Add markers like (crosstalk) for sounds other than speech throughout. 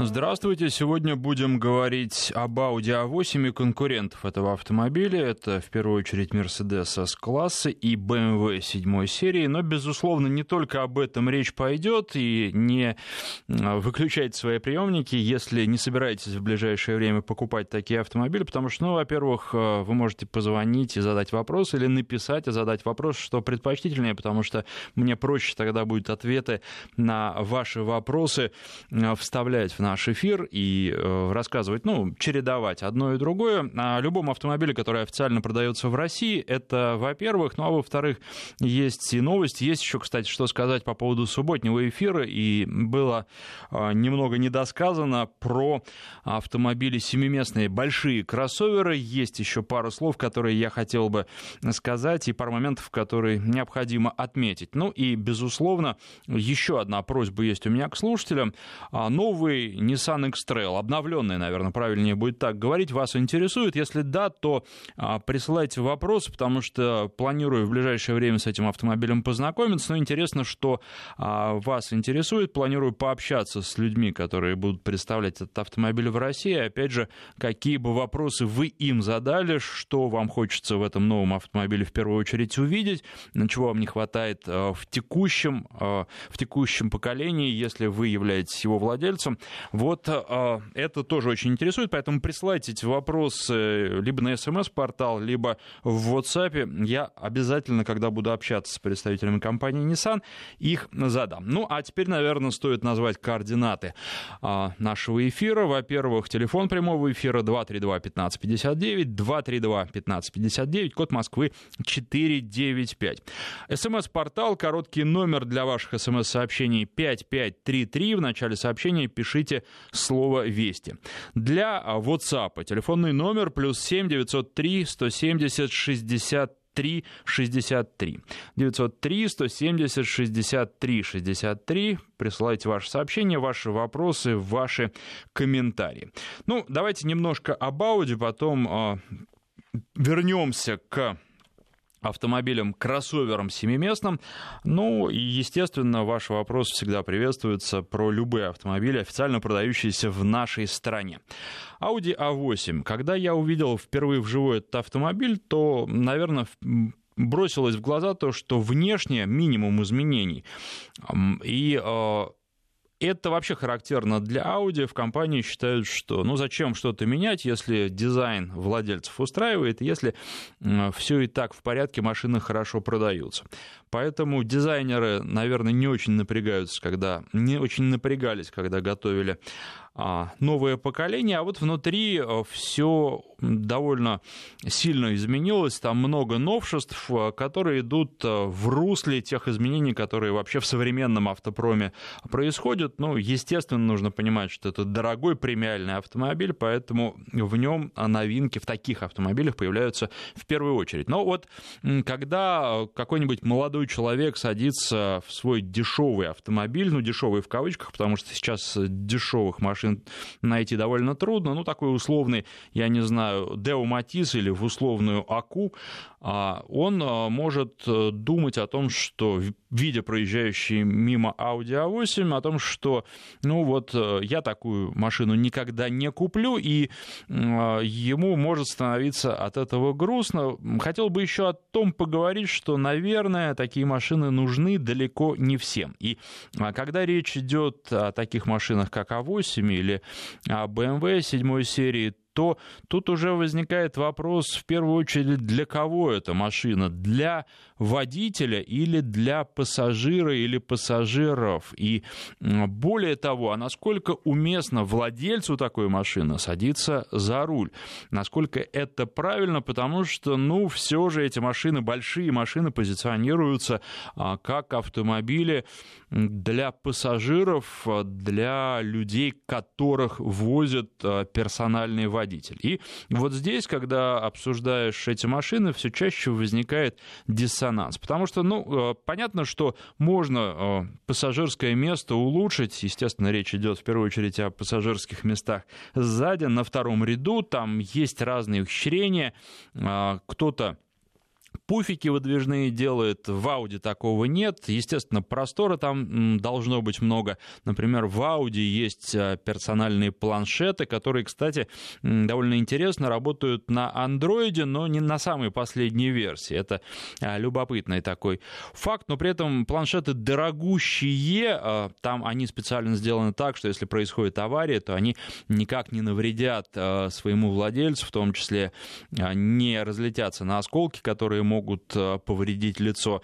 Здравствуйте. Сегодня будем говорить об Audi A8 и конкурентов этого автомобиля. Это в первую очередь Mercedes S-класса и BMW 7 серии. Но, безусловно, не только об этом речь пойдет. И не выключайте свои приемники, если не собираетесь в ближайшее время покупать такие автомобили. Потому что, ну, во-первых, вы можете позвонить и задать вопрос, или написать и задать вопрос, что предпочтительнее, потому что мне проще тогда будет ответы на ваши вопросы вставлять в наш эфир и э, рассказывать, ну, чередовать одно и другое. О любом автомобиле, который официально продается в России, это, во-первых, ну, а во-вторых, есть и новости. Есть еще, кстати, что сказать по поводу субботнего эфира, и было э, немного недосказано про автомобили семиместные, большие кроссоверы. Есть еще пару слов, которые я хотел бы сказать, и пару моментов, которые необходимо отметить. Ну и, безусловно, еще одна просьба есть у меня к слушателям. А, новый Nissan X-Trail, обновленный, наверное, правильнее будет так говорить, вас интересует? Если да, то а, присылайте вопрос, потому что планирую в ближайшее время с этим автомобилем познакомиться, но интересно, что а, вас интересует, планирую пообщаться с людьми, которые будут представлять этот автомобиль в России, опять же, какие бы вопросы вы им задали, что вам хочется в этом новом автомобиле в первую очередь увидеть, чего вам не хватает а, в текущем, в текущем поколении, если вы являетесь его владельцем. Вот а, это тоже очень интересует, поэтому присылайте эти вопросы либо на смс-портал, либо в WhatsApp. Я обязательно, когда буду общаться с представителями компании Nissan, их задам. Ну, а теперь, наверное, стоит назвать координаты а, нашего эфира. Во-первых, телефон прямого эфира 232-1559, 232-1559, код Москвы 495. СМС-портал, короткий номер для ваших смс-сообщений 5533. В начале сообщения пишите слово «Вести». Для WhatsApp телефонный номер плюс 7 903 170 60 3 63. 903 170 63 63. Присылайте ваши сообщения, ваши вопросы, ваши комментарии. Ну, давайте немножко об Audi, потом э, вернемся к автомобилем, кроссовером семиместным. Ну, и, естественно, ваш вопрос всегда приветствуется про любые автомобили, официально продающиеся в нашей стране. Audi A8. Когда я увидел впервые вживую этот автомобиль, то, наверное, бросилось в глаза то, что внешне минимум изменений. И э, это вообще характерно для Audi. В компании считают, что ну зачем что-то менять, если дизайн владельцев устраивает, если все и так в порядке, машины хорошо продаются. Поэтому дизайнеры, наверное, не очень напрягаются, когда не очень напрягались, когда готовили новое поколение, а вот внутри э, все довольно сильно изменилось, там много новшеств, э, которые идут э, в русле тех изменений, которые вообще в современном автопроме происходят. Ну, естественно, нужно понимать, что это дорогой премиальный автомобиль, поэтому в нем новинки в таких автомобилях появляются в первую очередь. Но вот когда какой-нибудь молодой человек садится в свой дешевый автомобиль, ну, дешевый в кавычках, потому что сейчас дешевых машин машин найти довольно трудно. Ну, такой условный, я не знаю, Део или в условную Аку, а он а, может э, думать о том, что, видя проезжающий мимо Audi A8, о том, что, ну вот, э, я такую машину никогда не куплю, и а, ему может становиться от этого грустно. Хотел бы еще о том поговорить, что, наверное, такие машины нужны далеко не всем. И когда речь идет о таких машинах, как A8 или BMW 7 серии, то тут уже возникает вопрос в первую очередь, для кого эта машина? Для водителя или для пассажира или пассажиров? И более того, а насколько уместно владельцу такой машины садиться за руль? Насколько это правильно? Потому что, ну, все же эти машины, большие машины позиционируются а, как автомобили для пассажиров, для людей, которых возят а, персональные водители водитель. И вот здесь, когда обсуждаешь эти машины, все чаще возникает диссонанс. Потому что, ну, э, понятно, что можно э, пассажирское место улучшить. Естественно, речь идет в первую очередь о пассажирских местах сзади, на втором ряду. Там есть разные ухищрения. Э, кто-то пуфики выдвижные делает, в Audi такого нет. Естественно, простора там должно быть много. Например, в Audi есть э, персональные планшеты, которые, кстати, довольно интересно работают на андроиде, но не на самой последней версии. Это э, любопытный такой факт, но при этом планшеты дорогущие, э, там они специально сделаны так, что если происходит авария, то они никак не навредят своему владельцу, в том числе не разлетятся на осколки, которые могут повредить лицо.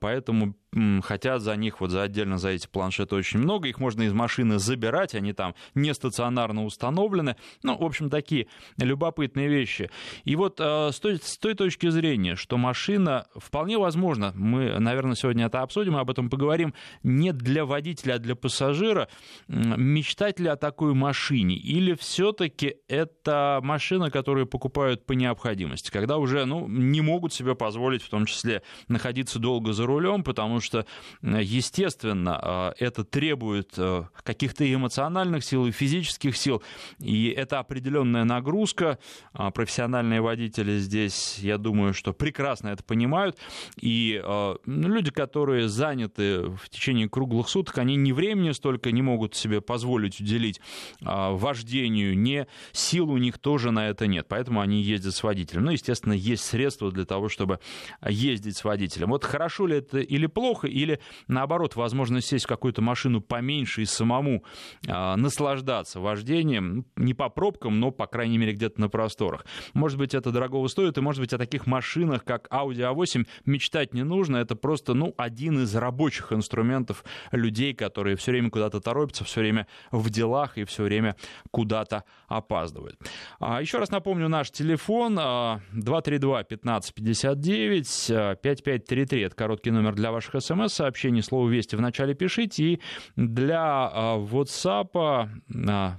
Поэтому хотят за них, вот за отдельно за эти планшеты очень много, их можно из машины забирать, они там не стационарно установлены, ну, в общем, такие любопытные вещи. И вот э, с, той, с той точки зрения, что машина, вполне возможно, мы, наверное, сегодня это обсудим, об этом поговорим, не для водителя, а для пассажира, мечтать ли о такой машине, или все-таки это машина, которую покупают по необходимости, когда уже, ну, не могут себе позволить, в том числе, находиться долго за рулем, потому что, естественно, э, это требует э, каких-то эмоциональных сил и физических сил, и это определенная нагрузка. А, профессиональные водители здесь, я думаю, что прекрасно это понимают, и ну, люди, которые заняты в течение круглых суток, они ни времени столько не могут себе позволить уделить а, вождению, ни сил у них тоже на это нет, поэтому они ездят с водителем. Ну, естественно, есть средства для того, чтобы ездить с водителем. Вот хорошо ли это или плохо, плохо, или наоборот, возможно, сесть в какую-то машину поменьше и самому э, наслаждаться вождением, ну, не по пробкам, но, по крайней мере, где-то на просторах. Может быть, это дорогого стоит, и, может быть, о таких машинах, как Audi A8, мечтать не нужно. Это просто, ну, один из рабочих инструментов людей, которые все время куда-то торопятся, все время в делах и все время куда-то опаздывают. А, еще раз напомню, наш телефон 232 1559 5533. Это короткий номер для ваших смс-сообщений, слово «Вести» в начале пишите. И для а, WhatsApp а,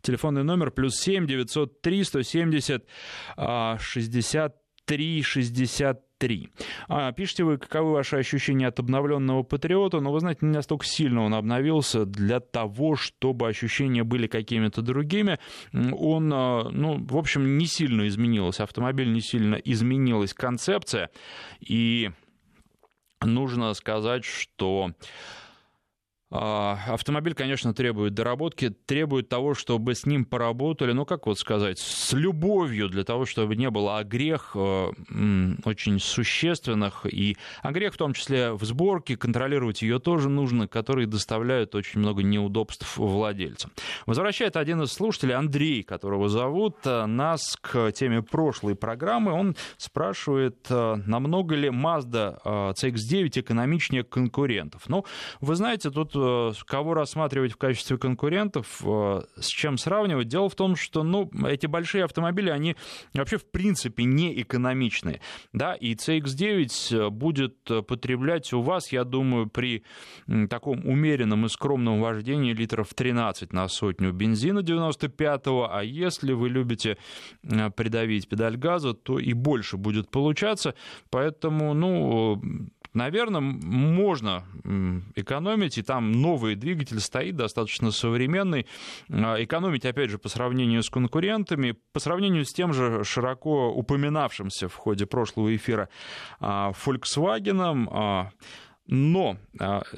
телефонный номер плюс 7 903 170 63 63. А, пишите вы, каковы ваши ощущения от обновленного Патриота, но вы знаете, не настолько сильно он обновился для того, чтобы ощущения были какими-то другими. Он, а, ну, в общем, не сильно изменился, автомобиль не сильно изменилась концепция, и нужно сказать, что автомобиль, конечно, требует доработки, требует того, чтобы с ним поработали, ну, как вот сказать, с любовью, для того, чтобы не было огрех э, очень существенных, и огрех в том числе в сборке, контролировать ее тоже нужно, которые доставляют очень много неудобств владельцам. Возвращает один из слушателей, Андрей, которого зовут, э, нас к теме прошлой программы. Он спрашивает, э, намного ли Mazda CX-9 экономичнее конкурентов. Ну, вы знаете, тут кого рассматривать в качестве конкурентов, э, с чем сравнивать. Дело в том, что ну, эти большие автомобили, они вообще в принципе не экономичные. Да? И CX-9 будет потреблять у вас, я думаю, при таком умеренном и скромном вождении литров 13 на сотню бензина 95-го, а если вы любите э, придавить педаль газа, то и больше будет получаться. Поэтому, ну, наверное, можно экономить, и там новый двигатель стоит, достаточно современный. А, экономить, опять же, по сравнению с конкурентами, по сравнению с тем же широко упоминавшимся в ходе прошлого эфира а, Volkswagen, а, но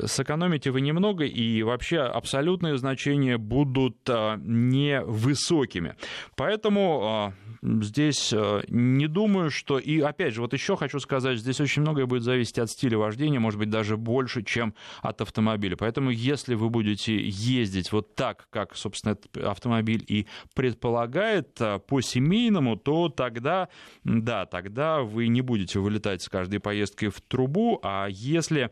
сэкономите вы немного, и вообще абсолютные значения будут невысокими. Поэтому здесь э, не думаю, что... И опять же, вот еще хочу сказать, здесь очень многое будет зависеть от стиля вождения, может быть, даже больше, чем от автомобиля. Поэтому если вы будете ездить вот так, как, собственно, этот автомобиль и предполагает, по-семейному, то тогда, да, тогда вы не будете вылетать с каждой поездкой в трубу, а если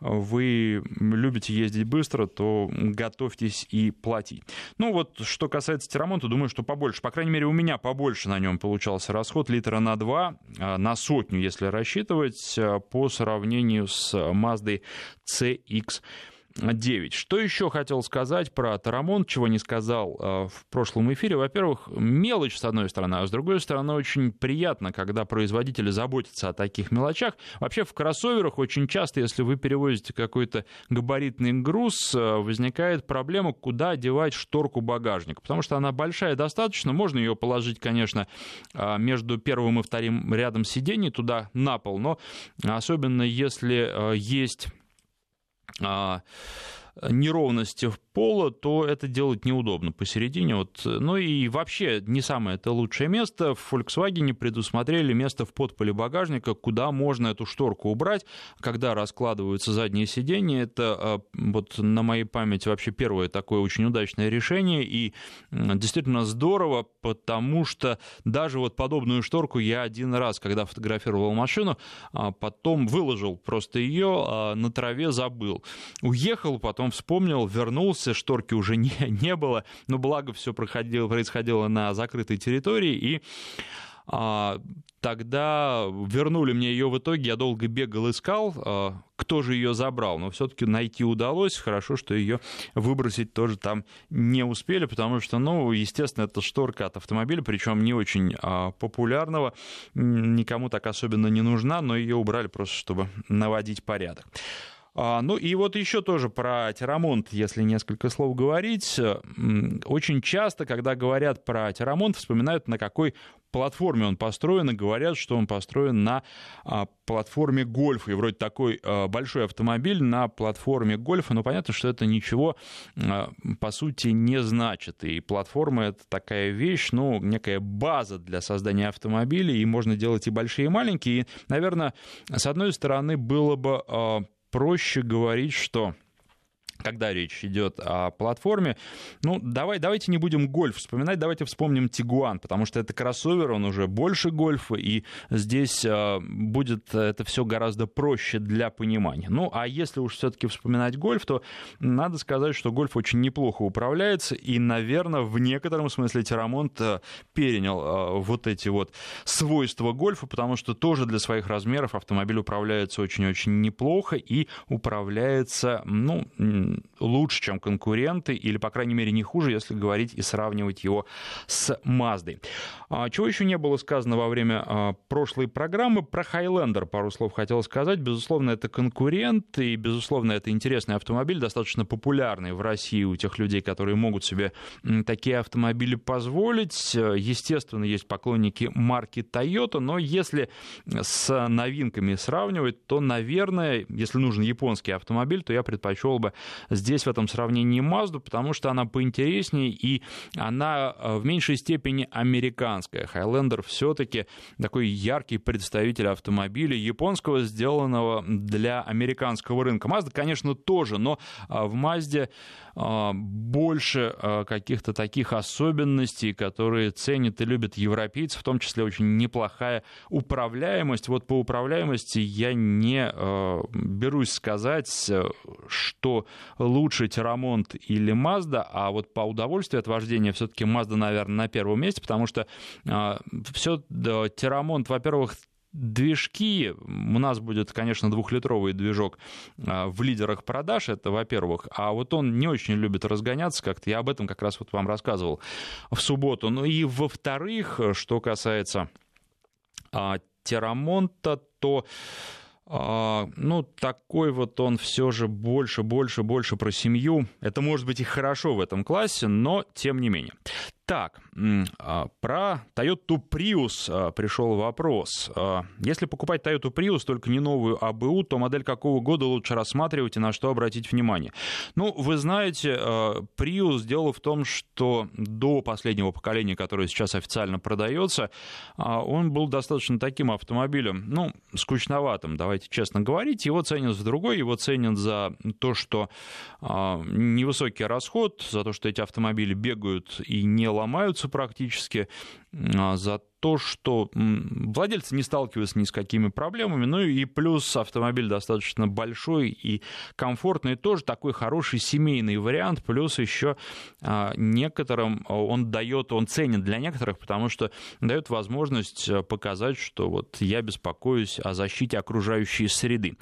вы любите ездить быстро, то готовьтесь и платить. Ну вот, что касается ремонта, думаю, что побольше. По крайней мере, у меня побольше на нем получался расход литра на 2, а, на сотню, если рассчитывать, а, по сравнению с Mazda CX 9. Что еще хотел сказать про Тарамонт, чего не сказал э, в прошлом эфире? Во-первых, мелочь, с одной стороны, а с другой стороны, очень приятно, когда производители заботятся о таких мелочах. Вообще в кроссоверах очень часто, если вы перевозите какой-то габаритный груз, э, возникает проблема, куда девать шторку багажника, потому что она большая достаточно, можно ее положить, конечно, э, между первым и вторым рядом сидений туда на пол, но особенно если есть а, неровности в пола, то это делать неудобно посередине. Вот. Ну и вообще не самое это лучшее место. В Volkswagen предусмотрели место в подполе багажника, куда можно эту шторку убрать, когда раскладываются задние сиденья. Это а, вот на моей памяти вообще первое такое очень удачное решение и действительно здорово, потому что даже вот подобную шторку я один раз, когда фотографировал машину, а, потом выложил просто ее, на траве забыл. Уехал, потом вспомнил, вернулся, вернулся, шторки уже (laughs) не, не было, но благо все проходило, происходило на закрытой территории, и а, тогда вернули мне ее в итоге, я долго бегал, искал, а, кто же ее забрал, но все-таки найти удалось, хорошо, что ее выбросить тоже там не успели, потому что, ну, естественно, это шторка от автомобиля, причем не очень а, популярного, никому так особенно не нужна, но ее убрали просто, чтобы наводить порядок. А, ну и вот еще тоже про Терамонт, если несколько слов говорить. Очень часто, когда говорят про Терамонт, вспоминают, на какой платформе он построен, и говорят, что он построен на а, платформе гольфа. И вроде такой а, большой автомобиль на платформе гольфа, но понятно, что это ничего по сути не значит. И платформа — это такая вещь, ну, некая база для создания автомобилей, и можно делать и большие, и маленькие. И, наверное, с одной стороны, было бы проще говорить, что когда речь идет о платформе. Ну, давай, давайте не будем гольф вспоминать, давайте вспомним Тигуан, потому что это кроссовер, он уже больше гольфа, и здесь э, будет это все гораздо проще для понимания. Ну, а если уж все-таки вспоминать гольф, то надо сказать, что гольф очень неплохо управляется, и, наверное, в некотором смысле Терамонт э, перенял э, вот эти вот свойства гольфа, потому что тоже для своих размеров автомобиль управляется очень-очень неплохо и управляется, ну, лучше, чем конкуренты, или, по крайней мере, не хуже, если говорить и сравнивать его с Маздой. А, чего еще не было сказано во время а, прошлой программы? Про Highlander пару слов хотел сказать. Безусловно, это конкурент, и, безусловно, это интересный автомобиль, достаточно популярный в России у тех людей, которые могут себе такие автомобили позволить. Естественно, есть поклонники марки Toyota, но если с новинками сравнивать, то, наверное, если нужен японский автомобиль, то я предпочел бы здесь в этом сравнении Мазду, потому что она поинтереснее и она э, в меньшей степени американская. Хайлендер все-таки такой яркий представитель автомобиля японского, сделанного для американского рынка. Мазда, конечно, тоже, но э, в Мазде больше каких-то таких особенностей, которые ценят и любят европейцы, в том числе очень неплохая управляемость. Вот по управляемости я не берусь сказать, что лучше Терамонт или Mazda, а вот по удовольствию от вождения все-таки Mazda, наверное, на первом месте, потому что все да, Терамонт, во-первых, движки, у нас будет, конечно, двухлитровый движок а, в лидерах продаж, это во-первых, а вот он не очень любит разгоняться как-то, я об этом как раз вот вам рассказывал в субботу. Ну и во-вторых, что касается а, то а, ну, такой вот он все же больше, больше, больше про семью. Это может быть и хорошо в этом классе, но тем не менее. Так, а, про Toyota Prius а, пришел вопрос. А, если покупать Toyota Prius, только не новую АБУ, то модель какого года лучше рассматривать и на что обратить внимание? Ну, вы знаете, Prius дело в том, что до последнего поколения, которое сейчас официально продается, он был достаточно таким автомобилем, ну, скучноватым, давайте честно говорить. Его ценят за другой, его ценят за то, что невысокий расход, за то, что эти автомобили бегают и не ломаются практически, а, за то, что владельцы не сталкиваются ни с какими проблемами, ну и плюс автомобиль достаточно большой и комфортный, тоже такой хороший семейный вариант, плюс еще а, некоторым он дает, он ценен для некоторых, потому что дает возможность показать, что вот я беспокоюсь о защите окружающей среды.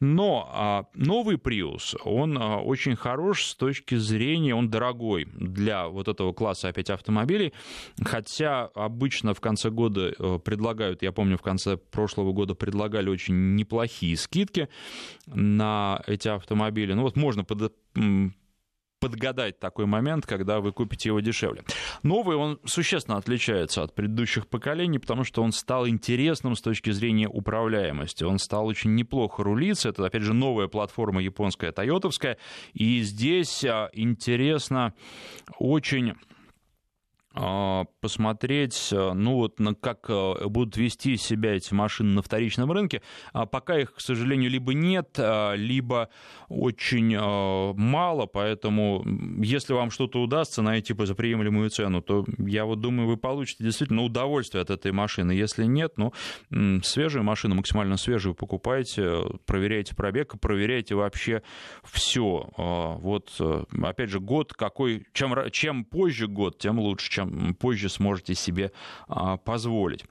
Но а, новый Prius, он очень хорош с точки зрения, он дорогой для вот этого класса опять автомобилей, хотя обычно в конце года э, предлагают, я помню, в конце прошлого года предлагали очень неплохие скидки на эти автомобили. Ну вот можно под подгадать такой момент, когда вы купите его дешевле. Новый он существенно отличается от предыдущих поколений, потому что он стал интересным с точки зрения управляемости. Он стал очень неплохо рулиться. Это, опять же, новая платформа японская, тойотовская. И здесь а, интересно очень посмотреть, э, ну вот, как э, будут вести себя эти машины на вторичном рынке. А пока их, к сожалению, либо нет, а, либо очень э, мало, поэтому если вам что-то удастся найти по приемлемую цену, то я вот думаю, вы получите действительно удовольствие от этой машины. Если нет, ну, свежую машину, максимально свежую покупайте, проверяйте пробег, проверяйте вообще все. Вот, опять же, год какой, чем, чем позже год, тем лучше, чем позже сможете себе а, позволить.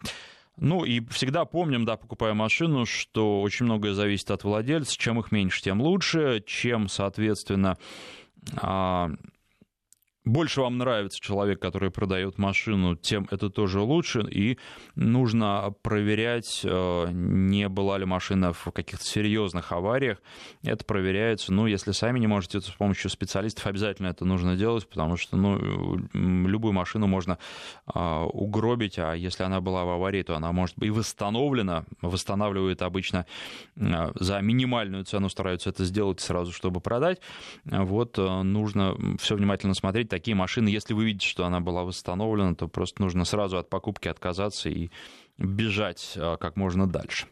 Ну и всегда помним, да, покупая машину, что очень многое зависит от владельца. Чем их меньше, тем лучше. Чем, соответственно, а, больше вам нравится человек, который продает машину, тем это тоже лучше. И нужно проверять, э, не была ли машина в каких-то серьезных авариях. Это проверяется. Ну, если сами не можете, то с помощью специалистов обязательно это нужно делать, потому что ну, любую машину можно а, угробить, а если она была в аварии, то она может быть восстановлена. Восстанавливают обычно э, за минимальную цену, стараются это сделать сразу, чтобы продать. Вот э, нужно все внимательно смотреть такие машины, если вы видите, что она была восстановлена, то просто нужно сразу от покупки отказаться и бежать а, как можно дальше.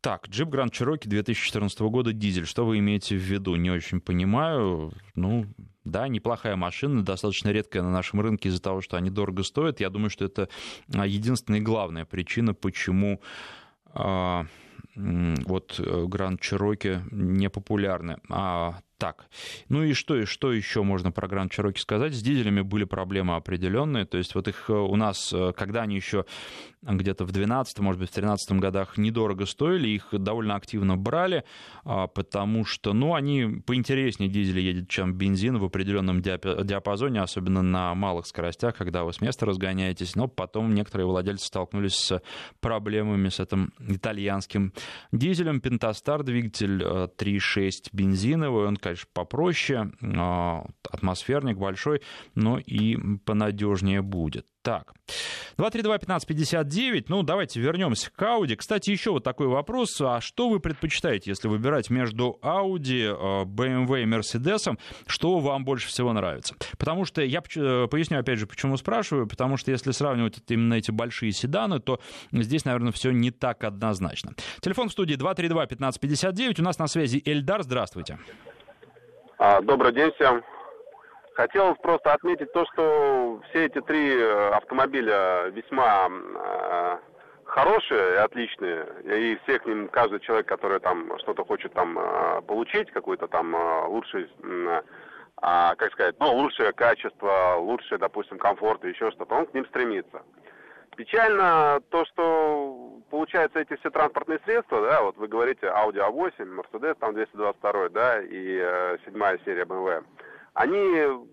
Так, джип Grand Cherokee 2014 года дизель. Что вы имеете в виду? Не очень понимаю. Ну, да, неплохая машина, достаточно редкая на нашем рынке из-за того, что они дорого стоят. Я думаю, что это а, единственная и главная причина, почему а, вот Grand Cherokee не популярны. А так. Ну и что, и что еще можно про Гранд Чироки сказать? С дизелями были проблемы определенные. То есть вот их э, у нас, э, когда они еще где-то в 12 может быть, в 13 годах недорого стоили, их довольно активно брали, а, потому что, ну, они поинтереснее дизели едет, чем бензин в определенном диапазоне, особенно на малых скоростях, когда вы с места разгоняетесь, но потом некоторые владельцы столкнулись с проблемами с этим итальянским дизелем. Пентастар двигатель 3.6 э, бензиновый, он, конечно, попроще, а, атмосферник большой, но и понадежнее будет. Так, 232-1559, ну давайте вернемся к Audi. Кстати, еще вот такой вопрос, а что вы предпочитаете, если выбирать между Audi, BMW и Mercedes, что вам больше всего нравится? Потому что, я э, поясню опять же, почему спрашиваю, потому что если сравнивать именно эти большие седаны, то здесь, наверное, все не так однозначно. Телефон в студии 232-1559, у нас на связи Эльдар, здравствуйте. А, добрый день всем. Хотелось просто отметить то, что все эти три э, автомобиля весьма э, хорошие и отличные, и все к ним, каждый человек, который там что-то хочет там э, получить, какой-то там лучший, э, как сказать, ну, лучшее качество, лучшее, допустим, комфорт и еще что-то, он к ним стремится. Печально то, что получается эти все транспортные средства, да, вот вы говорите Audi A8, Mercedes там 222, да, и э, серия BMW они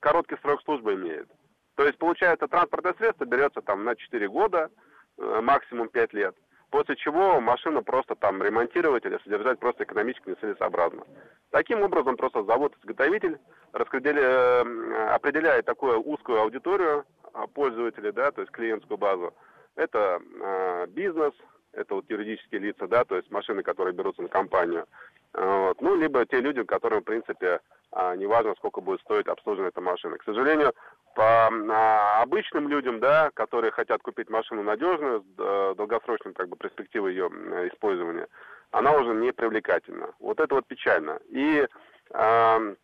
короткий срок службы имеют. То есть, получается, транспортное средство берется там на 4 года, э, максимум 5 лет, после чего машину просто там ремонтировать или содержать просто экономически нецелесообразно. Таким образом, просто завод-изготовитель э, определяет такую узкую аудиторию а, пользователей, да, то есть клиентскую базу. Это э, бизнес, это вот юридические лица, да, то есть машины, которые берутся на компанию. Вот. Ну, либо те люди, которым, в принципе, а, неважно, сколько будет стоить обслуживание этой машины. К сожалению, по а, обычным людям, да, которые хотят купить машину надежную, с э, долгосрочной как бы, перспективой ее использования, она уже не привлекательна. Вот это вот печально. И э,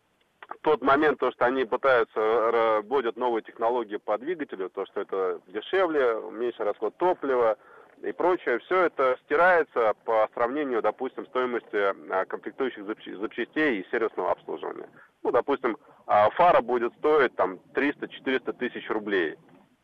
тот момент, то, что они пытаются, вводят новые технологии по двигателю, то, что это дешевле, меньше расход топлива и прочее, все это стирается по сравнению, допустим, стоимости а, комплектующих запчастей и сервисного обслуживания. Ну, допустим, а, фара будет стоить там 300-400 тысяч рублей.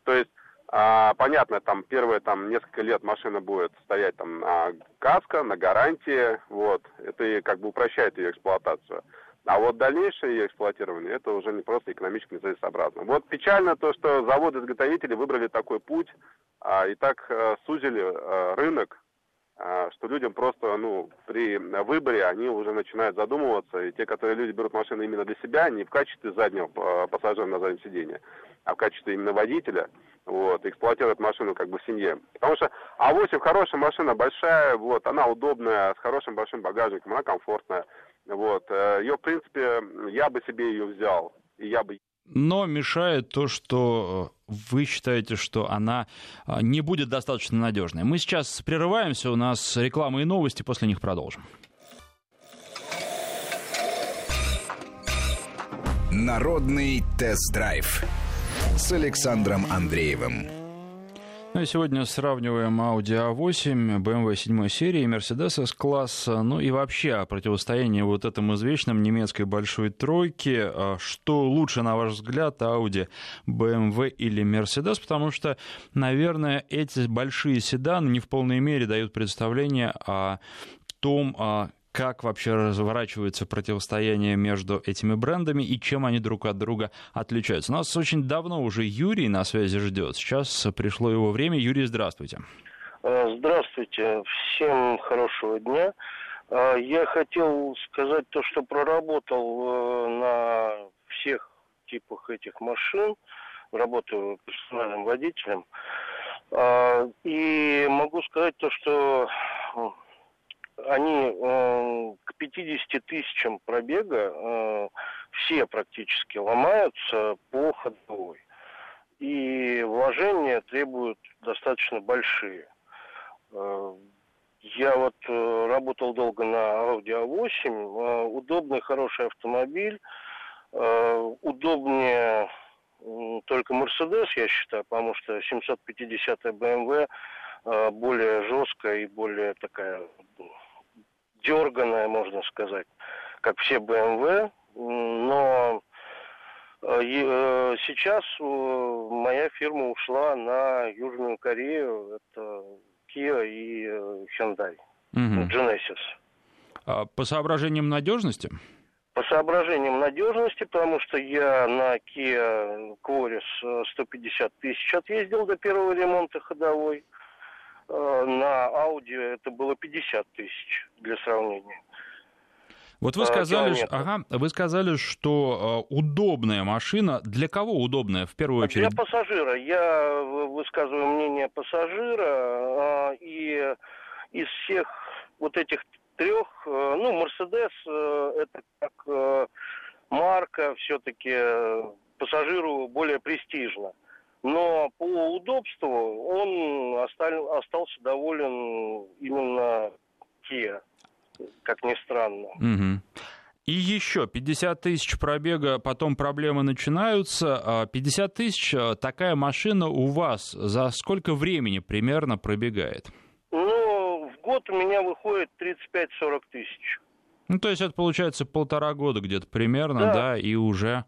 То есть а, понятно, там первые там несколько лет машина будет стоять там на каско, на гарантии, вот, это и как бы упрощает ее эксплуатацию. А вот дальнейшее ее эксплуатирование, это уже не просто экономически нецелесообразно. Вот печально то, что заводы-изготовители выбрали такой путь а, и так а, сузили а, рынок, а, что людям просто, ну, при выборе они уже начинают задумываться, и те, которые люди берут машины именно для себя, не в качестве заднего а, пассажира на заднем сиденье, а в качестве именно водителя, вот, эксплуатируют машину как бы в семье. Потому что А8 хорошая машина, большая, вот, она удобная, с хорошим большим багажником, она комфортная. Вот. Э, ее, в принципе, я бы себе ее взял. И я бы но мешает то, что э, вы считаете, что она э, не будет достаточно надежной. Мы сейчас прерываемся, у нас реклама и новости, после них продолжим. Народный тест-драйв с Александром Андреевым. Ну и сегодня сравниваем Audi A8, BMW 7 серии, Mercedes S-класса, ну и вообще о противостоянии вот этому извечном немецкой большой тройке. А что лучше, на ваш взгляд, Audi, BMW или Mercedes? Потому что, наверное, эти большие седаны не в полной мере дают представление о том, как вообще разворачивается противостояние между этими брендами и чем они друг от друга отличаются. У нас очень давно уже Юрий на связи ждет. Сейчас пришло его время. Юрий, здравствуйте. Э, здравствуйте. Всем хорошего дня. Э, я хотел сказать то, что проработал э, на всех типах этих машин, работаю персональным водителем. И могу сказать то, что они э, к 50 тысячам пробега э, все практически ломаются по ходовой. И вложения требуют достаточно большие. Э, я вот э, работал долго на Audi A8, э, удобный, хороший автомобиль, удобнее только Mercedes, я считаю, потому что 750 BMW более жесткая и более такая дерганая, можно сказать, как все BMW, но э, э, сейчас э, моя фирма ушла на Южную Корею, это Kia и Hyundai, угу. Genesis. А по соображениям надежности? По соображениям надежности, потому что я на Kia Quaris 150 тысяч отъездил до первого ремонта ходовой. Э, на аудио это было 50 тысяч для сравнения. Вот вы сказали, ага, вы сказали, что э, удобная машина. Для кого удобная в первую очередь? Для пассажира. Я высказываю мнение пассажира. Э, и из всех вот этих трех, ну, Мерседес это как марка все-таки пассажиру более престижно но по удобству он остал, остался доволен именно Kia, как ни странно. Угу. И еще 50 тысяч пробега, потом проблемы начинаются. 50 а тысяч, а, такая машина у вас за сколько времени примерно пробегает? Ну, в год у меня выходит 35-40 тысяч. Ну, то есть это получается полтора года где-то примерно, да, да и уже...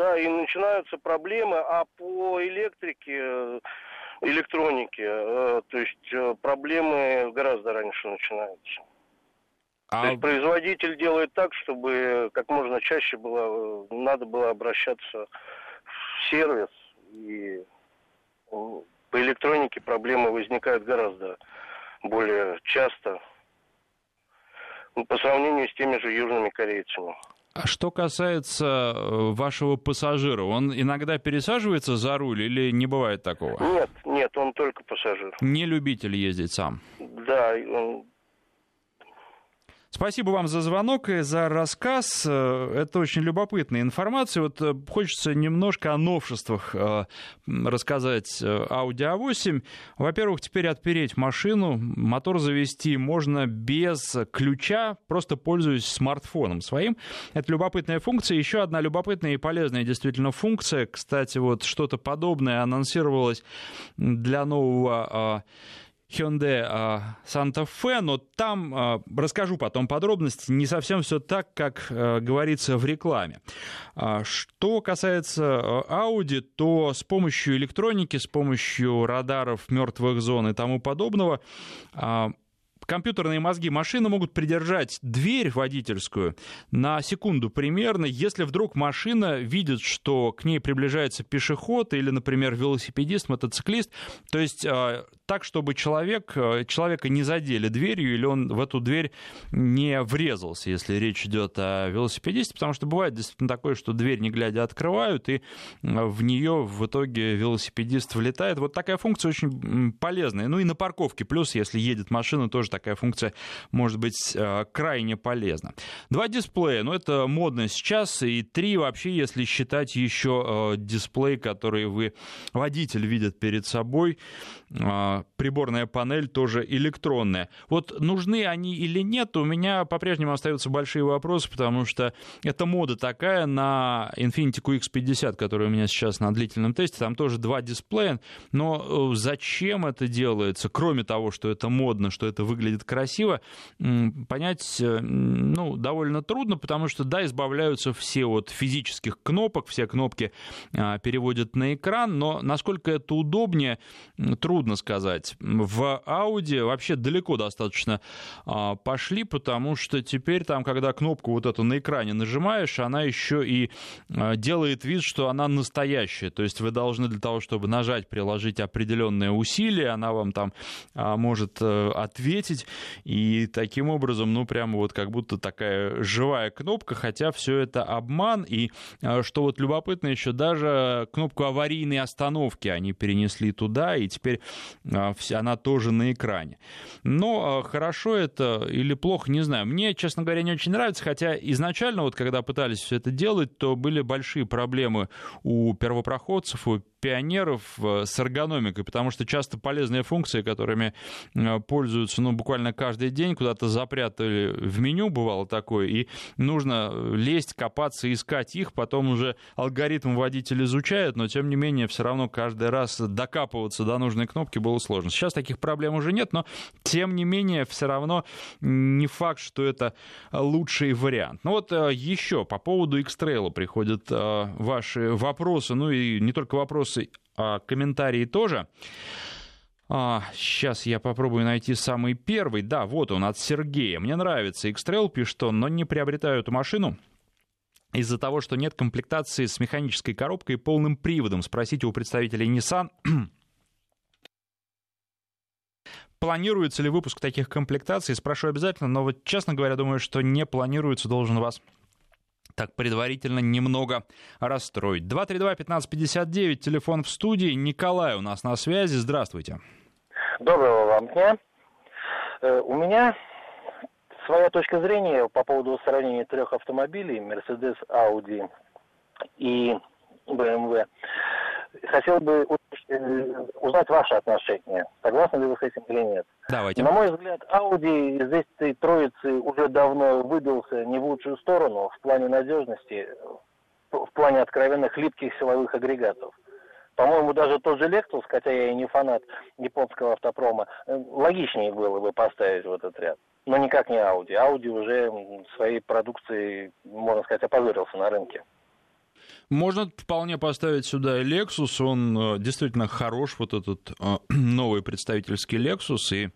Да, и начинаются проблемы, а по электрике, электронике, э, то есть э, проблемы гораздо раньше начинаются. А... То есть производитель делает так, чтобы как можно чаще было, надо было обращаться в сервис, и по электронике проблемы возникают гораздо более часто по сравнению с теми же южными корейцами. А что касается э, вашего пассажира, он иногда пересаживается за руль или не бывает такого? Нет, нет, он только пассажир. Не любитель ездить сам? Да, он Спасибо вам за звонок и за рассказ. Э, это очень любопытная информация. Вот э, хочется немножко о новшествах э, рассказать Audi A8. Во-первых, теперь отпереть машину, мотор завести можно без ключа, просто пользуясь смартфоном своим. Это любопытная функция. Еще одна любопытная и полезная действительно функция. Кстати, вот что-то подобное анонсировалось для нового Hyundai а, Santa Fe, но там а, расскажу потом подробности. Не совсем все так, как а, говорится в рекламе. Что касается Audi, то с помощью электроники, с помощью радаров мертвых зон и тому подобного компьютерные мозги машины могут придержать дверь водительскую на секунду примерно, если вдруг машина видит, что к ней приближается пешеход или, например, велосипедист, мотоциклист. То есть так, чтобы человек, э, человека не задели дверью или он в эту дверь не врезался, если речь идет о велосипедисте, потому что бывает действительно такое, что дверь не глядя открывают, и в нее в итоге велосипедист влетает. Вот такая функция очень полезная. Ну и на парковке, плюс если едет машина, тоже такая функция может быть э, крайне полезна. Два дисплея, ну это модно сейчас, и три вообще, если считать еще дисплей, который вы, водитель видит перед собой, приборная панель тоже электронная. Вот нужны они или нет, у меня по-прежнему остаются большие вопросы, потому что это мода такая на Infiniti QX50, который у меня сейчас на длительном тесте, там тоже два дисплея, но э, зачем это делается, кроме того, что это модно, что это выглядит красиво, понять, э, ну, довольно трудно, потому что, да, избавляются все от физических кнопок, все кнопки а, переводят на экран, но насколько это удобнее, трудно сказать. В Audi вообще далеко достаточно а, пошли, потому что теперь там, когда кнопку вот эту на экране нажимаешь, она еще и а, делает вид, что она настоящая. То есть вы должны для того, чтобы нажать, приложить определенное усилие, она вам там может а, ответить. И таким образом, ну, прямо вот как будто такая живая кнопка, хотя все это обман. И а, что вот любопытно еще, даже кнопку аварийной остановки они перенесли туда, и теперь а, она тоже на экране. Но а, хорошо это или плохо, не знаю. Мне, честно говоря, не очень нравится, хотя изначально, вот когда пытались все это делать, то были большие проблемы у первопроходцев, у пионеров э, с эргономикой, потому что часто полезные функции, которыми э, пользуются ну, буквально каждый день, куда-то запрятали в меню, бывало такое, и нужно лезть, копаться, искать их, потом уже алгоритм водитель изучает, но тем не менее все равно каждый раз докапываться до нужной кнопки было сложно. Сейчас таких проблем уже нет, но тем не менее все равно не факт, что это лучший вариант. Ну вот э, еще по поводу X-Trail приходят ваши вопросы, ну и не только вопросы, вопросы, а комментарии тоже. А, сейчас я попробую найти самый первый. Да, вот он, от Сергея. Мне нравится X-Trail, пишет он, но не приобретаю эту машину из-за того, что нет комплектации с механической коробкой и полным приводом. Спросите у представителей Nissan. (clears throat) Планируется ли выпуск таких комплектаций? Спрошу обязательно, но вот, честно говоря, думаю, что не планируется, должен вас так предварительно немного расстроить. 232-1559, телефон в студии. Николай у нас на связи. Здравствуйте. Доброго вам дня. Э, у меня своя точка зрения по поводу сравнения трех автомобилей, Mercedes, Audi и BMW. Хотел бы э, узнать ваше отношение. Согласны ли вы с этим или нет? Давайте. На мой взгляд, Audi из этой троицы уже давно выбился не в лучшую сторону в плане надежности, в плане откровенных липких силовых агрегатов. По-моему, даже тот же Lexus, хотя я и не фанат японского автопрома, э, логичнее было бы поставить в этот ряд. Но никак не Audi. Audi уже своей продукцией, можно сказать, опозорился на рынке. Можно вполне поставить сюда Lexus, он э, действительно хорош, вот этот э, (clears throat) новый представительский Lexus, и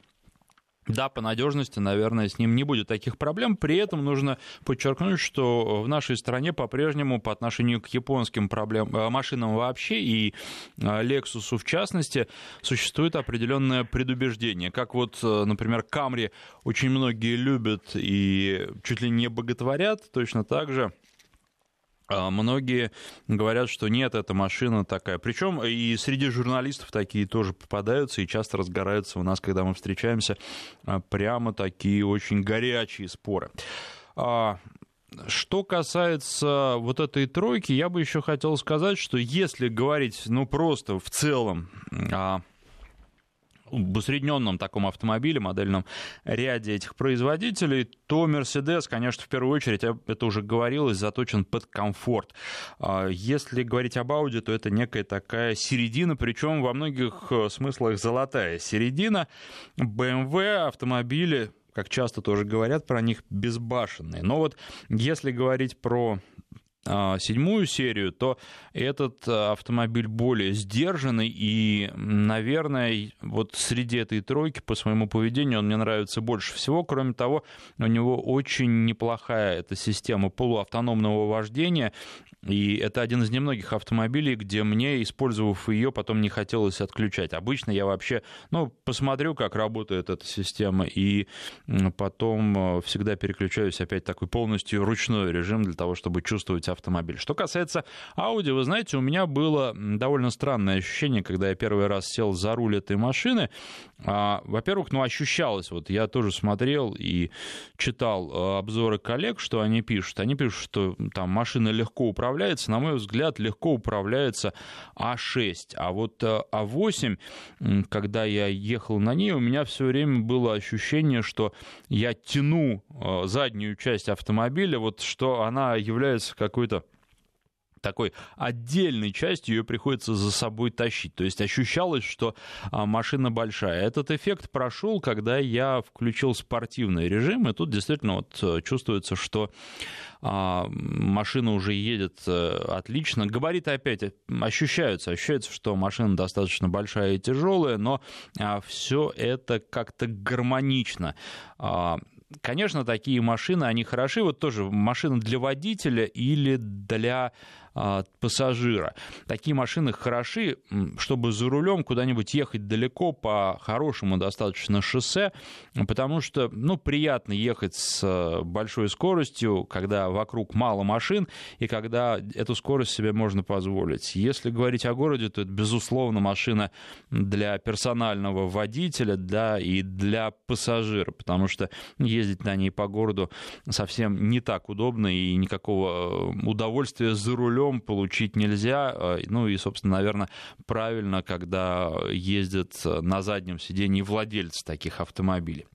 да, по надежности, наверное, с ним не будет таких проблем. При этом нужно подчеркнуть, что в нашей стране по-прежнему по отношению к японским проблем, э, машинам вообще и Lexus в частности существует определенное предубеждение. Как вот, например, Камри очень многие любят и чуть ли не боготворят, точно так же многие говорят, что нет, эта машина такая. Причем и среди журналистов такие тоже попадаются и часто разгораются у нас, когда мы встречаемся, а, прямо такие очень горячие споры. А, что касается вот этой тройки, я бы еще хотел сказать, что если говорить, ну, просто в целом в усредненном таком автомобиле, модельном ряде этих производителей, то Mercedes, конечно, в первую очередь, это уже говорилось, заточен под комфорт. А если говорить об Audi, то это некая такая середина, причем во многих э, смыслах золотая середина. BMW автомобили как часто тоже говорят про них, безбашенные. Но вот если говорить про седьмую серию, то этот а, автомобиль более сдержанный и, наверное, вот среди этой тройки по своему поведению он мне нравится больше всего. Кроме того, у него очень неплохая эта система полуавтономного вождения, и это один из немногих автомобилей, где мне, использовав ее, потом не хотелось отключать. Обычно я вообще, ну, посмотрю, как работает эта система, и потом а, всегда переключаюсь опять такой полностью ручной режим для того, чтобы чувствовать автомобиль. Что касается Audi, вы знаете, у меня было довольно странное ощущение, когда я первый раз сел за руль этой машины. А, во-первых, ну, ощущалось, вот я тоже смотрел и читал а, обзоры коллег, что они пишут. Они пишут, что там машина легко управляется. На мой взгляд, легко управляется А6. А вот А8, когда я ехал на ней, у меня все время было ощущение, что я тяну а, заднюю часть автомобиля, вот что она является какой-то такой отдельной частью ее приходится за собой тащить. То есть ощущалось, что а, машина большая. Этот эффект прошел, когда я включил спортивный режим, и тут действительно вот э, чувствуется, что а, машина уже едет э, отлично. Габариты опять ощущаются, ощущается, что машина достаточно большая и тяжелая, но а, все это как-то гармонично конечно, такие машины, они хороши. Вот тоже машина для водителя или для пассажира. Такие машины хороши, чтобы за рулем куда-нибудь ехать далеко по хорошему достаточно шоссе, потому что, ну, приятно ехать с большой скоростью, когда вокруг мало машин, и когда эту скорость себе можно позволить. Если говорить о городе, то это, безусловно, машина для персонального водителя, да, и для пассажира, потому что ездить на ней по городу совсем не так удобно, и никакого э, удовольствия за рулем рулем получить нельзя. Э, ну и, собственно, наверное, правильно, когда ездят на заднем сидении владельцы таких автомобилей.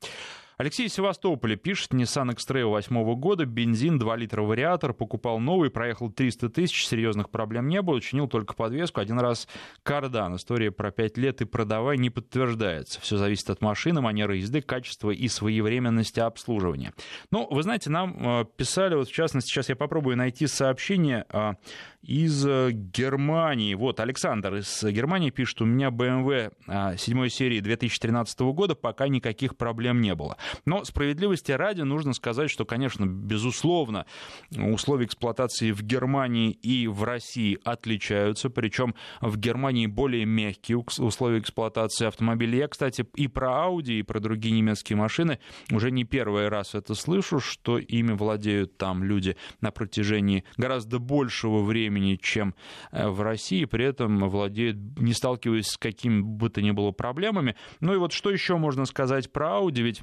Алексей из Севастополя пишет, Nissan X-Trail 8 года, бензин, 2 литра вариатор, покупал новый, проехал 300 тысяч, серьезных проблем не было, чинил только подвеску, один раз кардан. История про 5 лет и продавай не подтверждается. Все зависит от машины, манеры езды, качества и своевременности обслуживания. Ну, вы знаете, нам э, писали, вот в частности, сейчас я попробую найти сообщение а, из э, Германии. Вот, Александр из Германии пишет, у меня BMW 7 а, серии 2013 года, пока никаких проблем не было. Но справедливости ради нужно сказать, что, конечно, безусловно, условия эксплуатации в Германии и в России отличаются, причем в Германии более мягкие условия эксплуатации автомобилей. Я, кстати, и про Audi, и про другие немецкие машины уже не первый раз это слышу, что ими владеют там люди на протяжении гораздо большего времени, чем э, в России, при этом владеют, не сталкиваясь с какими бы то ни было проблемами. Ну и вот что еще можно сказать про Audi, ведь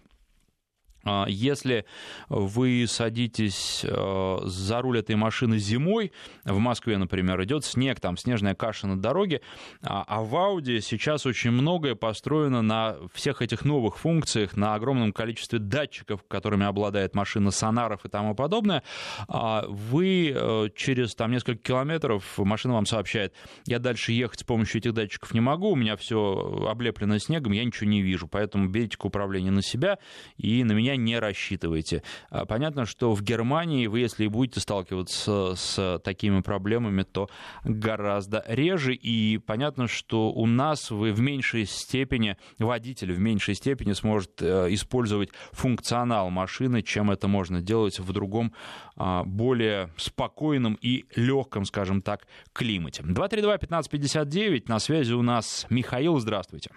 если вы садитесь э, за руль этой машины зимой, в Москве, например, идет снег, там снежная каша на дороге, а, а в Audi сейчас очень многое построено на всех этих новых функциях, на огромном количестве датчиков, которыми обладает машина, сонаров и тому подобное, а вы э, через там, несколько километров машина вам сообщает, я дальше ехать с помощью этих датчиков не могу, у меня все облеплено снегом, я ничего не вижу, поэтому берите управление на себя и на меня не рассчитывайте. А, понятно, что в Германии вы, если будете сталкиваться с такими проблемами, то гораздо реже. И понятно, что у нас вы в меньшей степени, водитель в меньшей степени сможет э, использовать функционал машины, чем это можно делать в другом, а, более спокойном и легком, скажем так, климате. 232-1559, на связи у нас Михаил, здравствуйте.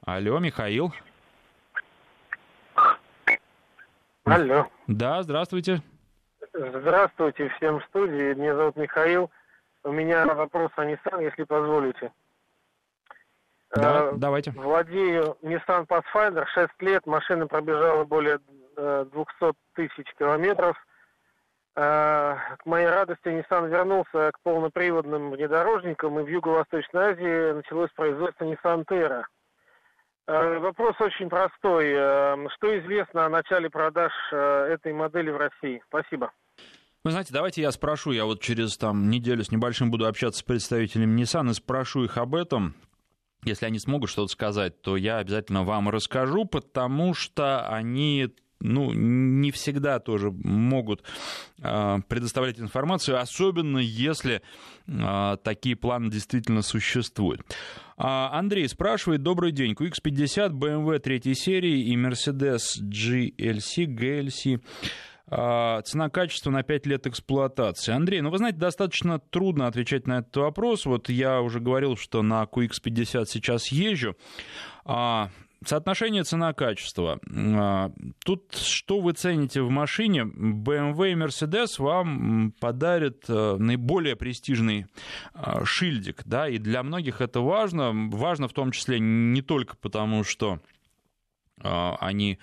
Алло, Михаил. Алло. Да, здравствуйте. Здравствуйте всем в студии. Меня зовут Михаил. У меня вопрос о Nissan, если позволите. Да, э, давайте. Владею Nissan Pathfinder 6 лет. Машина пробежала более 200 э, тысяч километров. Э, к моей радости Nissan вернулся к полноприводным внедорожникам, и в Юго-Восточной Азии началось производство Nissan Terra. Вопрос очень простой. Что известно о начале продаж этой модели в России? Спасибо. Вы знаете, давайте я спрошу, я вот через там, неделю с небольшим буду общаться с представителями Nissan и спрошу их об этом. Если они смогут что-то сказать, то я обязательно вам расскажу, потому что они ну, не всегда тоже могут э, предоставлять информацию, особенно если э, такие планы действительно существуют. А, Андрей спрашивает, добрый день, QX50, BMW третьей серии и Mercedes GLC, GLC а, цена-качество на 5 лет эксплуатации. Андрей, ну вы знаете, достаточно трудно отвечать на этот вопрос. Вот я уже говорил, что на QX50 сейчас езжу. А, соотношение цена-качество. А, тут что вы цените в машине? BMW и Mercedes вам подарят э, наиболее престижный шильдик, да, и для многих это важно. Важно в том числе не только потому, что они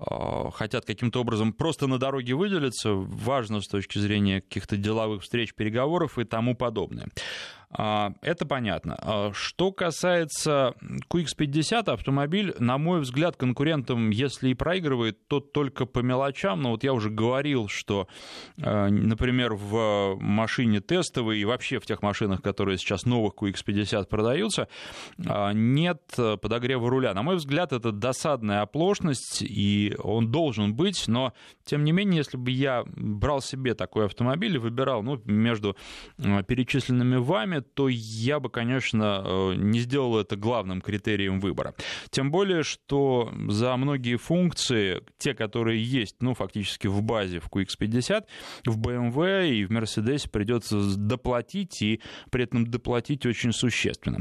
Э, хотят каким-то образом просто на дороге выделиться, важно с точки зрения каких-то деловых встреч, переговоров и тому подобное. А, это понятно. А, что касается QX50, автомобиль, на мой взгляд, конкурентам, если и проигрывает, то только по мелочам. Но вот я уже говорил, что, а, например, в машине тестовой и вообще в тех машинах, которые сейчас новых QX50 продаются, нет подогрева руля. На мой взгляд, это досадная оплошность, и он должен быть, но, тем не менее, если бы я брал себе такой автомобиль и выбирал ну, между перечисленными вами, то я бы, конечно, э, не сделал это главным критерием выбора. Тем более, что за многие функции, те, которые есть, ну, фактически в базе в QX50, в BMW и в Mercedes придется доплатить, и при этом доплатить очень существенно.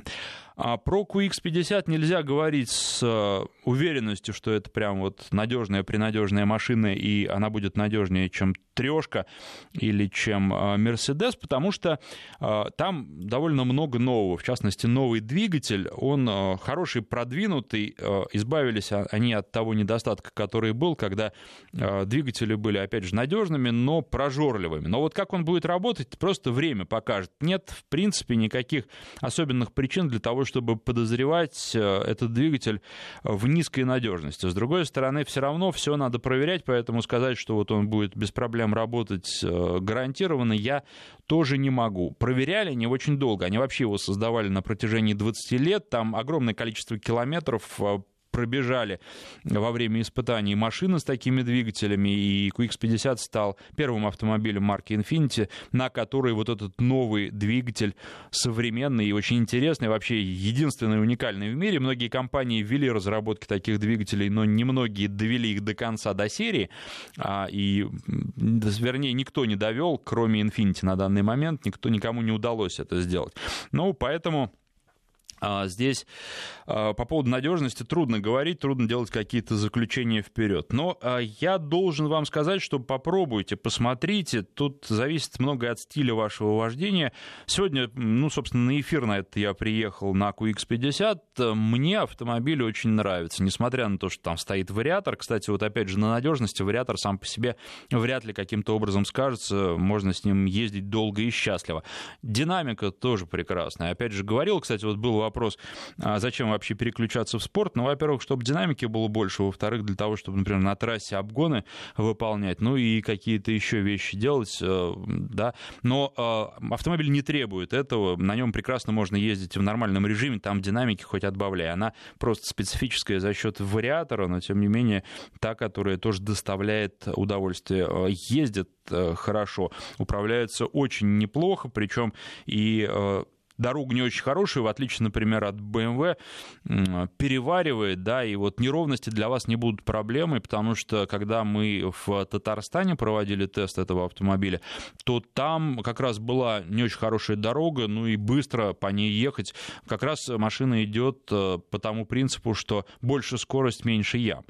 А про QX50 нельзя говорить с э, уверенностью, что это прям вот надежная, принадежная машина, и она будет надежнее, чем трешка или чем э, Mercedes, потому что э, там довольно много нового. В частности, новый двигатель, он хороший, продвинутый. Избавились они от того недостатка, который был, когда двигатели были, опять же, надежными, но прожорливыми. Но вот как он будет работать, просто время покажет. Нет, в принципе, никаких особенных причин для того, чтобы подозревать э, этот двигатель в низкой надежности. С другой стороны, все равно все надо проверять, поэтому сказать, что вот он будет без проблем работать э, гарантированно, я тоже не могу. Проверяли не очень долго. Они вообще его создавали на протяжении 20 лет. Там огромное количество километров э, пробежали во время испытаний машины с такими двигателями, и QX50 стал первым автомобилем марки Infiniti, на который вот этот новый двигатель современный и очень интересный, вообще единственный уникальный в мире. Многие компании ввели разработки таких двигателей, но немногие довели их до конца, до серии, а, и, вернее, никто не довел, кроме Infiniti на данный момент, никто, никому не удалось это сделать. Ну, поэтому здесь а, по поводу надежности трудно говорить, трудно делать какие-то заключения вперед. Но а, я должен вам сказать, что попробуйте, посмотрите. Тут зависит многое от стиля вашего вождения. Сегодня, ну, собственно, на эфир на это я приехал на QX50. Мне автомобиль очень нравится, несмотря на то, что там стоит вариатор. Кстати, вот опять же, на надежности вариатор сам по себе вряд ли каким-то образом скажется. Можно с ним ездить долго и счастливо. Динамика тоже прекрасная. Опять же, говорил, кстати, вот был вопрос, а зачем вообще переключаться в спорт? Ну, во-первых, чтобы динамики было больше, во-вторых, для того, чтобы, например, на трассе обгоны выполнять, ну и какие-то еще вещи делать, э, да. Но э, автомобиль не требует этого, на нем прекрасно можно ездить в нормальном режиме, там динамики хоть отбавляй. Она просто специфическая за счет вариатора, но тем не менее та, которая тоже доставляет удовольствие. Э, ездит хорошо, управляется очень неплохо, причем и дорога не очень хорошая, в отличие, например, от BMW, переваривает, да, и вот неровности для вас не будут проблемой, потому что когда мы в Татарстане проводили тест этого автомобиля, то там как раз была не очень хорошая дорога, ну и быстро по ней ехать. Как раз машина идет э, по тому принципу, что больше скорость, меньше ям.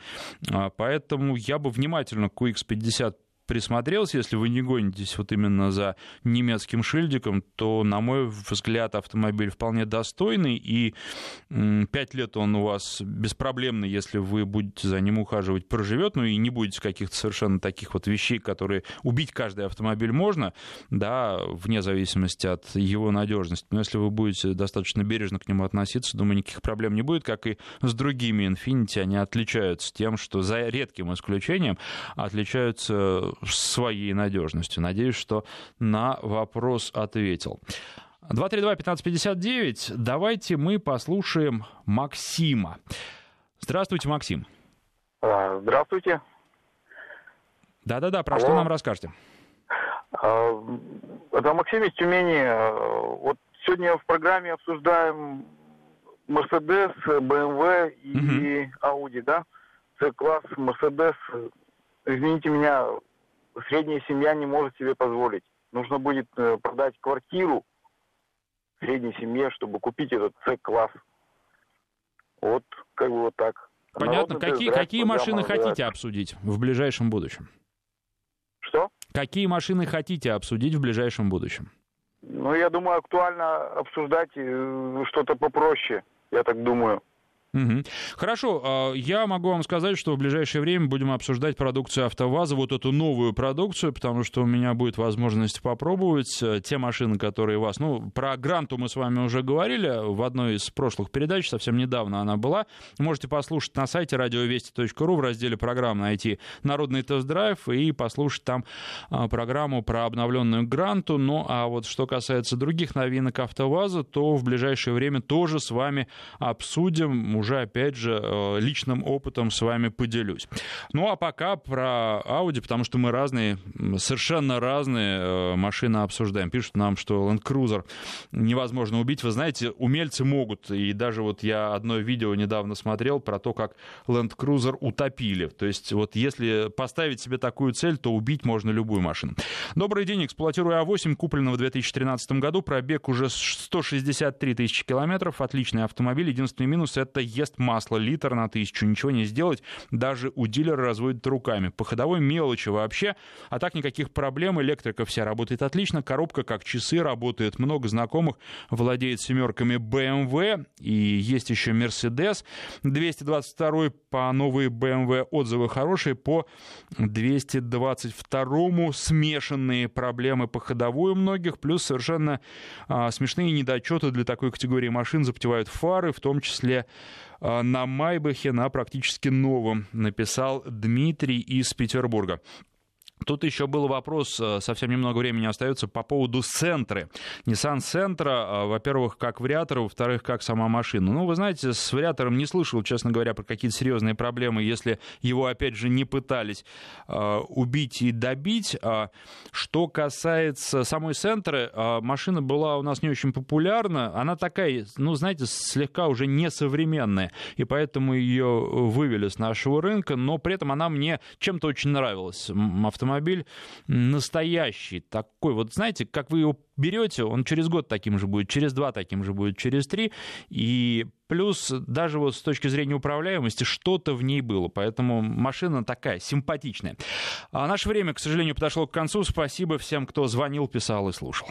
А, поэтому я бы внимательно к QX50 присмотрелся, если вы не гонитесь вот именно за немецким шильдиком, то, на мой взгляд, автомобиль вполне достойный, и пять лет он у вас беспроблемный, если вы будете за ним ухаживать, проживет, ну и не будете каких-то совершенно таких вот вещей, которые убить каждый автомобиль можно, да, вне зависимости от его надежности. Но если вы будете достаточно бережно к нему относиться, думаю, никаких проблем не будет, как и с другими Infiniti. Они отличаются тем, что за редким исключением отличаются своей надежностью. Надеюсь, что на вопрос ответил. 232-1559. Давайте мы послушаем Максима. Здравствуйте, Максим. А, здравствуйте. Да-да-да, про Алло. что нам расскажете? А, это Максим из Тюмени. Вот сегодня в программе обсуждаем Mercedes, BMW и Audi, да? C-класс, Mercedes. Извините меня, средняя семья не может себе позволить. Нужно будет э, продать квартиру средней семье, чтобы купить этот C-класс. Вот, как бы вот так. Понятно. какие, какие машины хотите обсудить в ближайшем будущем? Что? Какие машины хотите обсудить в ближайшем будущем? Ну, я думаю, актуально обсуждать э, что-то попроще, я так думаю. Угу. Хорошо, а, я могу вам сказать, что в ближайшее время будем обсуждать продукцию АвтоВАЗа, вот эту новую продукцию, потому что у меня будет возможность попробовать э, те машины, которые вас... Ну, про Гранту мы с вами уже говорили в одной из прошлых передач, совсем недавно она была. Можете послушать на сайте радиовести.ру в разделе программ найти «Народный тест-драйв» и послушать там а, программу про обновленную Гранту. Ну, а вот что касается других новинок АвтоВАЗа, то в ближайшее время тоже с вами обсудим уже, опять же, э, личным опытом с вами поделюсь. Ну, а пока про Audi, потому что мы разные, совершенно разные э, машины обсуждаем. Пишут нам, что Land Cruiser невозможно убить. Вы знаете, умельцы могут. И даже вот я одно видео недавно смотрел про то, как Land Cruiser утопили. То есть вот если поставить себе такую цель, то убить можно любую машину. Добрый день, эксплуатирую А8, купленного в 2013 году. Пробег уже 163 тысячи километров. Отличный автомобиль. Единственный минус — это ест масло литр на тысячу, ничего не сделать, даже у дилера разводит руками. По ходовой мелочи вообще, а так никаких проблем, электрика вся работает отлично, коробка как часы работает, много знакомых владеет семерками BMW, и есть еще Mercedes 222 по новой BMW отзывы хорошие, по 222 смешанные проблемы по ходовой у многих, плюс совершенно а, смешные недочеты для такой категории машин запотевают фары, в том числе на Майбахе, на практически новом, написал Дмитрий из Петербурга. Тут еще был вопрос, э, совсем немного времени остается, по поводу Сентры. Nissan Sentra, во-первых, как вариатор, во-вторых, как сама машина. Ну, вы знаете, с вариатором не слышал, честно говоря, про какие-то серьезные проблемы, если его, опять же, не пытались э, убить и добить. А что касается самой Сентры, э, машина была у нас не очень популярна. Она такая, ну, знаете, слегка уже несовременная, и поэтому ее вывели с нашего рынка, но при этом она мне чем-то очень нравилась. Автомобиль автомобиль настоящий, такой вот, знаете, как вы его берете, он через год таким же будет, через два таким же будет, через три, и плюс даже вот с точки зрения управляемости что-то в ней было, поэтому машина такая симпатичная. А наше время, к сожалению, подошло к концу. Спасибо всем, кто звонил, писал и слушал.